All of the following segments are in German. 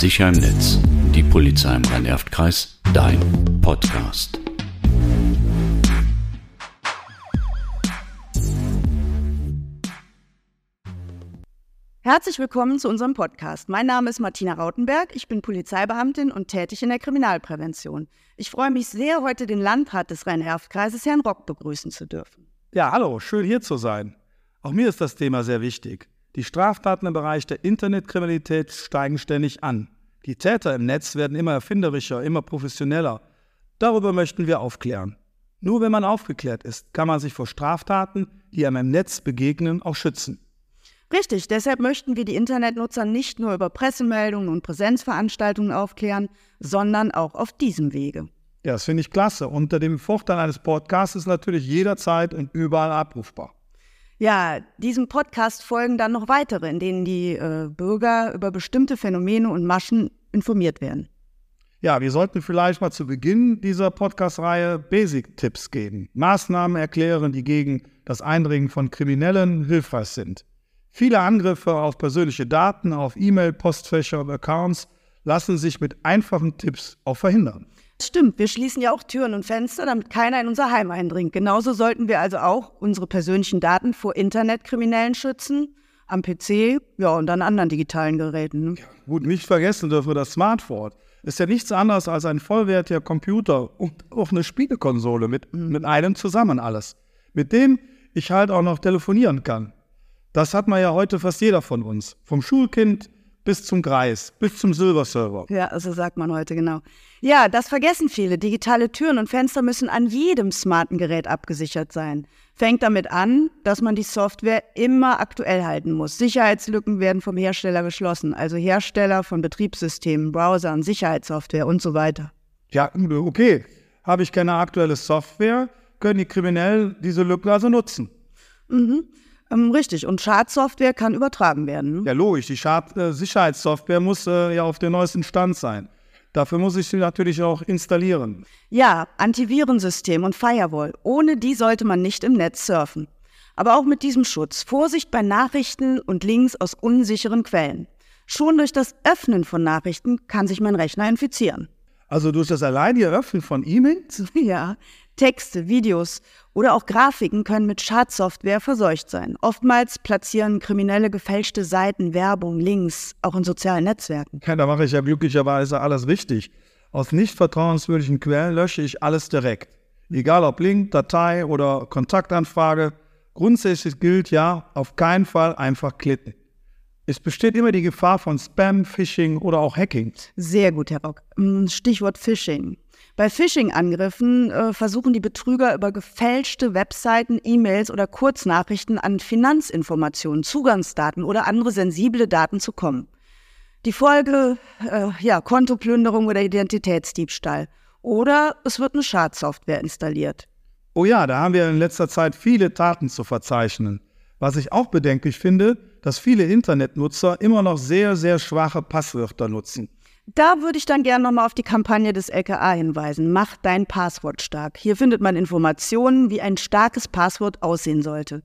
Sicher im Netz. Die Polizei im Rhein-Erft-Kreis. Dein Podcast. Herzlich willkommen zu unserem Podcast. Mein Name ist Martina Rautenberg. Ich bin Polizeibeamtin und tätig in der Kriminalprävention. Ich freue mich sehr, heute den Landrat des Rhein-Erft-Kreises, Herrn Rock, begrüßen zu dürfen. Ja, hallo, schön hier zu sein. Auch mir ist das Thema sehr wichtig. Die Straftaten im Bereich der Internetkriminalität steigen ständig an. Die Täter im Netz werden immer erfinderischer, immer professioneller. Darüber möchten wir aufklären. Nur wenn man aufgeklärt ist, kann man sich vor Straftaten, die einem im Netz begegnen, auch schützen. Richtig, deshalb möchten wir die Internetnutzer nicht nur über Pressemeldungen und Präsenzveranstaltungen aufklären, sondern auch auf diesem Wege. Ja, das finde ich klasse. Unter dem Vorteil eines Podcasts ist natürlich jederzeit und überall abrufbar. Ja, diesem Podcast folgen dann noch weitere, in denen die äh, Bürger über bestimmte Phänomene und Maschen informiert werden. Ja, wir sollten vielleicht mal zu Beginn dieser Podcast-Reihe Basic-Tipps geben. Maßnahmen erklären, die gegen das Eindringen von Kriminellen hilfreich sind. Viele Angriffe auf persönliche Daten, auf E-Mail, Postfächer und Accounts lassen sich mit einfachen Tipps auch verhindern. Stimmt, wir schließen ja auch Türen und Fenster, damit keiner in unser Heim eindringt. Genauso sollten wir also auch unsere persönlichen Daten vor Internetkriminellen schützen, am PC, ja, und an anderen digitalen Geräten. Ne? Ja, gut, nicht vergessen dürfen wir das Smartphone. Ist ja nichts anderes als ein vollwertiger Computer und auch eine Spielekonsole mit, mhm. mit einem zusammen alles. Mit dem ich halt auch noch telefonieren kann. Das hat man ja heute fast jeder von uns. Vom Schulkind bis zum Greis, bis zum Silberserver. Ja, so sagt man heute genau. Ja, das vergessen viele. Digitale Türen und Fenster müssen an jedem smarten Gerät abgesichert sein. Fängt damit an, dass man die Software immer aktuell halten muss. Sicherheitslücken werden vom Hersteller geschlossen, also Hersteller von Betriebssystemen, Browsern, Sicherheitssoftware und so weiter. Ja, okay. Habe ich keine aktuelle Software, können die Kriminellen diese Lücken also nutzen. Mhm. Ähm, richtig, und Schadsoftware kann übertragen werden. Ne? Ja, logisch. Die Schad äh, Sicherheitssoftware muss äh, ja auf dem neuesten Stand sein. Dafür muss ich sie natürlich auch installieren. Ja, Antivirensystem und Firewall. Ohne die sollte man nicht im Netz surfen. Aber auch mit diesem Schutz. Vorsicht bei Nachrichten und Links aus unsicheren Quellen. Schon durch das Öffnen von Nachrichten kann sich mein Rechner infizieren. Also durch das alleinige Öffnen von E-Mails? Ja, Texte, Videos oder auch Grafiken können mit Schadsoftware verseucht sein. Oftmals platzieren Kriminelle gefälschte Seiten, Werbung, Links, auch in sozialen Netzwerken. Ja, da mache ich ja glücklicherweise alles richtig. Aus nicht vertrauenswürdigen Quellen lösche ich alles direkt. Egal ob Link, Datei oder Kontaktanfrage. Grundsätzlich gilt ja, auf keinen Fall einfach klicken. Es besteht immer die Gefahr von Spam, Phishing oder auch Hacking. Sehr gut, Herr Rock. Hm, Stichwort Phishing. Bei Phishing-Angriffen äh, versuchen die Betrüger über gefälschte Webseiten, E-Mails oder Kurznachrichten an Finanzinformationen, Zugangsdaten oder andere sensible Daten zu kommen. Die Folge, äh, ja, Kontoplünderung oder Identitätsdiebstahl. Oder es wird eine Schadsoftware installiert. Oh ja, da haben wir in letzter Zeit viele Taten zu verzeichnen. Was ich auch bedenklich finde, dass viele Internetnutzer immer noch sehr, sehr schwache Passwörter nutzen. Da würde ich dann gerne nochmal auf die Kampagne des LKA hinweisen. Mach dein Passwort stark. Hier findet man Informationen, wie ein starkes Passwort aussehen sollte.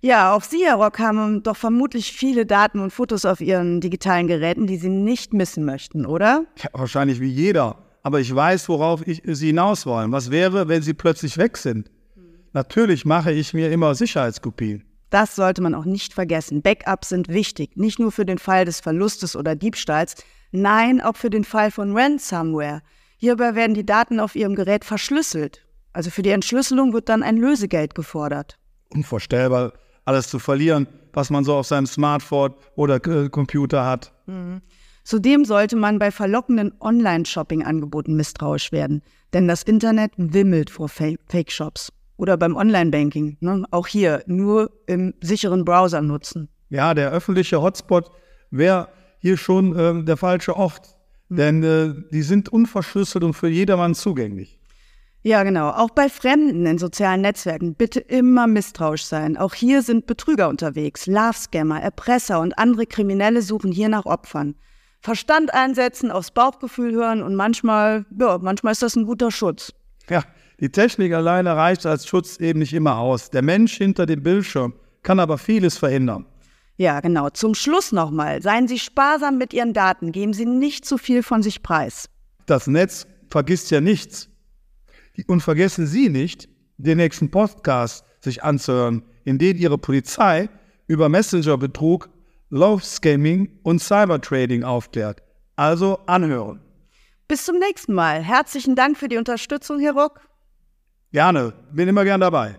Ja, auch Sie, Herr Rock, haben doch vermutlich viele Daten und Fotos auf Ihren digitalen Geräten, die Sie nicht missen möchten, oder? Ja, wahrscheinlich wie jeder. Aber ich weiß, worauf ich, Sie hinaus wollen. Was wäre, wenn Sie plötzlich weg sind? Hm. Natürlich mache ich mir immer Sicherheitskopien. Das sollte man auch nicht vergessen. Backups sind wichtig, nicht nur für den Fall des Verlustes oder Diebstahls, Nein, auch für den Fall von Ransomware. Hierbei werden die Daten auf Ihrem Gerät verschlüsselt. Also für die Entschlüsselung wird dann ein Lösegeld gefordert. Unvorstellbar, alles zu verlieren, was man so auf seinem Smartphone oder Computer hat. Mhm. Zudem sollte man bei verlockenden Online-Shopping-Angeboten misstrauisch werden, denn das Internet wimmelt vor Fake-Shops. Oder beim Online-Banking, ne? auch hier nur im sicheren Browser nutzen. Ja, der öffentliche Hotspot wäre hier schon äh, der falsche Ort. Mhm. Denn äh, die sind unverschlüsselt und für jedermann zugänglich. Ja, genau. Auch bei Fremden in sozialen Netzwerken bitte immer misstrauisch sein. Auch hier sind Betrüger unterwegs, Love-Scammer, Erpresser und andere Kriminelle suchen hier nach Opfern. Verstand einsetzen, aufs Bauchgefühl hören und manchmal, ja, manchmal ist das ein guter Schutz. Ja, die Technik alleine reicht als Schutz eben nicht immer aus. Der Mensch hinter dem Bildschirm kann aber vieles verhindern. Ja, genau. Zum Schluss nochmal. Seien Sie sparsam mit Ihren Daten. Geben Sie nicht zu viel von sich preis. Das Netz vergisst ja nichts. Und vergessen Sie nicht, den nächsten Podcast sich anzuhören, in dem Ihre Polizei über Messenger-Betrug, Love-Scamming und Cybertrading aufklärt. Also anhören. Bis zum nächsten Mal. Herzlichen Dank für die Unterstützung, Herr Ruck. Gerne, bin immer gern dabei.